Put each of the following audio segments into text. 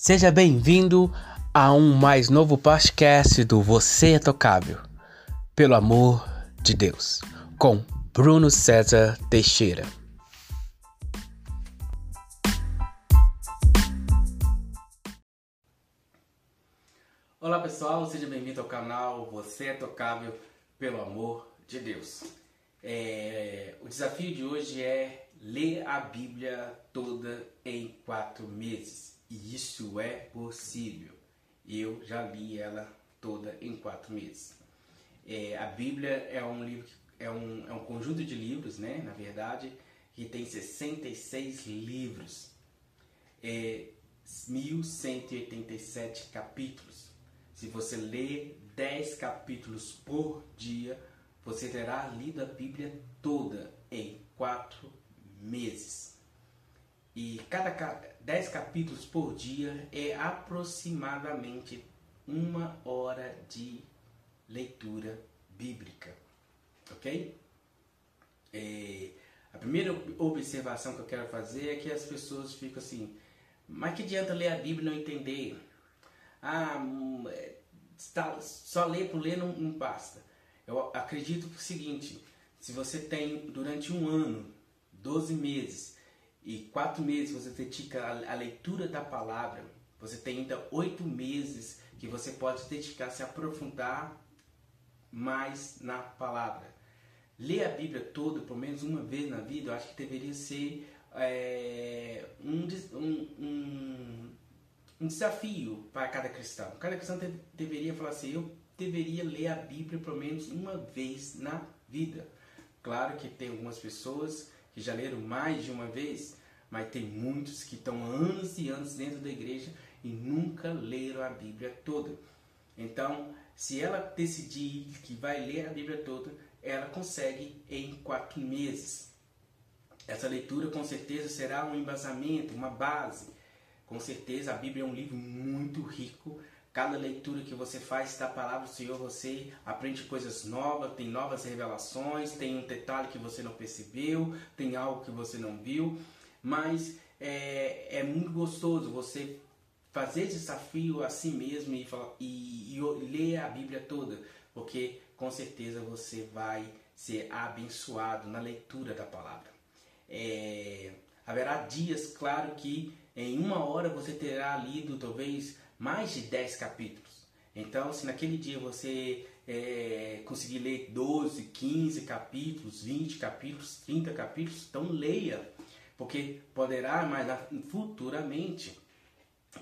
Seja bem-vindo a um mais novo podcast do Você é Tocável, pelo amor de Deus, com Bruno César Teixeira. Olá pessoal, seja bem-vindo ao canal Você é Tocável, pelo amor de Deus. É, o desafio de hoje é ler a Bíblia toda em quatro meses. E isso é possível. Eu já li ela toda em quatro meses. É, a Bíblia é um livro, é um, é um conjunto de livros, né? Na verdade, que tem 66 livros, é, 1187 capítulos. Se você ler 10 capítulos por dia, você terá lido a Bíblia toda em quatro meses. E cada 10 capítulos por dia é aproximadamente uma hora de leitura bíblica. Ok? É, a primeira observação que eu quero fazer é que as pessoas ficam assim, mas que adianta ler a Bíblia e não entender? Ah, hum, é, só ler por ler não, não basta. Eu acredito o seguinte, se você tem durante um ano, 12 meses, e quatro meses você dedica à leitura da palavra, você tem ainda oito meses que você pode dedicar a se aprofundar mais na palavra. Ler a Bíblia toda, pelo menos uma vez na vida, eu acho que deveria ser é, um, um, um, desafio para cada cristão. Cada cristão deveria falar assim: eu deveria ler a Bíblia pelo menos uma vez na vida. Claro que tem algumas pessoas que já leram mais de uma vez, mas tem muitos que estão anos e anos dentro da igreja e nunca leram a Bíblia toda. Então, se ela decidir que vai ler a Bíblia toda, ela consegue em quatro meses. Essa leitura com certeza será um embasamento, uma base. Com certeza a Bíblia é um livro muito rico. Cada leitura que você faz da palavra do Senhor, você aprende coisas novas, tem novas revelações, tem um detalhe que você não percebeu, tem algo que você não viu mas é, é muito gostoso você fazer desafio a si mesmo e, e, e ler a Bíblia toda, porque com certeza você vai ser abençoado na leitura da palavra. É, haverá dias, claro, que em uma hora você terá lido talvez mais de 10 capítulos. Então, se naquele dia você é, conseguir ler 12, 15 capítulos, 20 capítulos, 30 capítulos, então leia porque poderá mais futuramente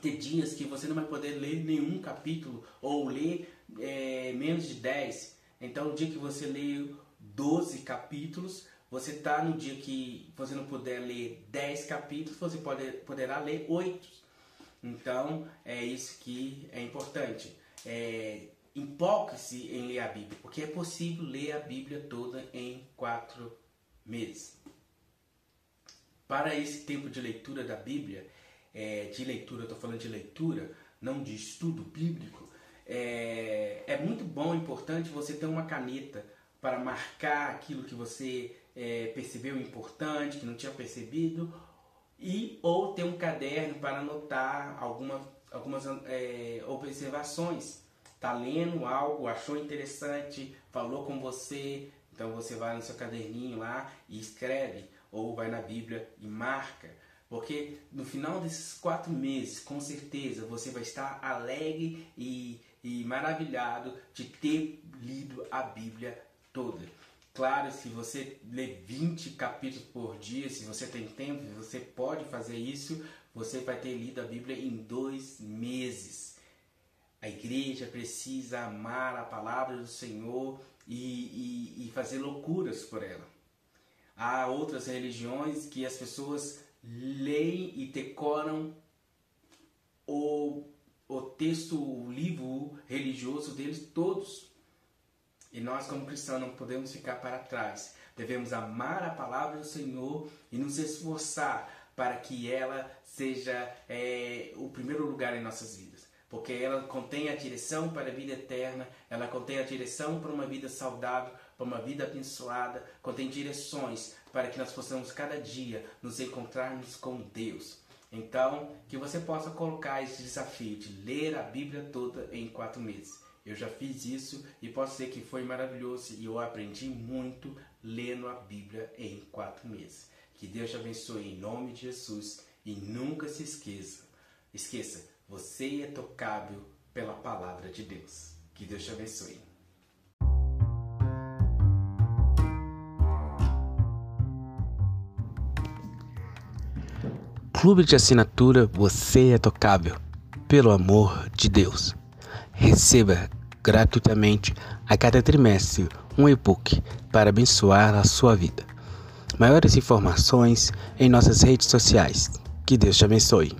ter dias que você não vai poder ler nenhum capítulo ou ler é, menos de 10. Então, no dia que você lê 12 capítulos, você está no dia que você não puder ler 10 capítulos, você pode, poderá ler 8. Então, é isso que é importante. É, Empolgue-se em ler a Bíblia, porque é possível ler a Bíblia toda em quatro meses para esse tempo de leitura da Bíblia, é, de leitura, estou falando de leitura, não de estudo bíblico, é, é muito bom, importante você ter uma caneta para marcar aquilo que você é, percebeu importante, que não tinha percebido, e ou ter um caderno para anotar alguma, algumas é, observações. Está lendo algo, achou interessante, falou com você, então você vai no seu caderninho lá e escreve ou vai na Bíblia e marca, porque no final desses quatro meses, com certeza, você vai estar alegre e, e maravilhado de ter lido a Bíblia toda. Claro, se você lê 20 capítulos por dia, se você tem tempo, você pode fazer isso, você vai ter lido a Bíblia em dois meses. A igreja precisa amar a palavra do Senhor e, e, e fazer loucuras por ela. Há outras religiões que as pessoas leem e decoram o, o texto, o livro religioso deles todos. E nós, como cristãos, não podemos ficar para trás. Devemos amar a palavra do Senhor e nos esforçar para que ela seja é, o primeiro lugar em nossas vidas. Porque ela contém a direção para a vida eterna, ela contém a direção para uma vida saudável, para uma vida abençoada, contém direções para que nós possamos cada dia nos encontrarmos com Deus. Então, que você possa colocar esse desafio de ler a Bíblia toda em quatro meses. Eu já fiz isso e posso dizer que foi maravilhoso e eu aprendi muito lendo a Bíblia em quatro meses. Que Deus te abençoe em nome de Jesus e nunca se esqueça. Esqueça, você é tocável pela palavra de Deus. Que Deus te abençoe. Clube de assinatura Você é Tocável. Pelo amor de Deus. Receba gratuitamente a cada trimestre um e-book para abençoar a sua vida. Maiores informações em nossas redes sociais. Que Deus te abençoe.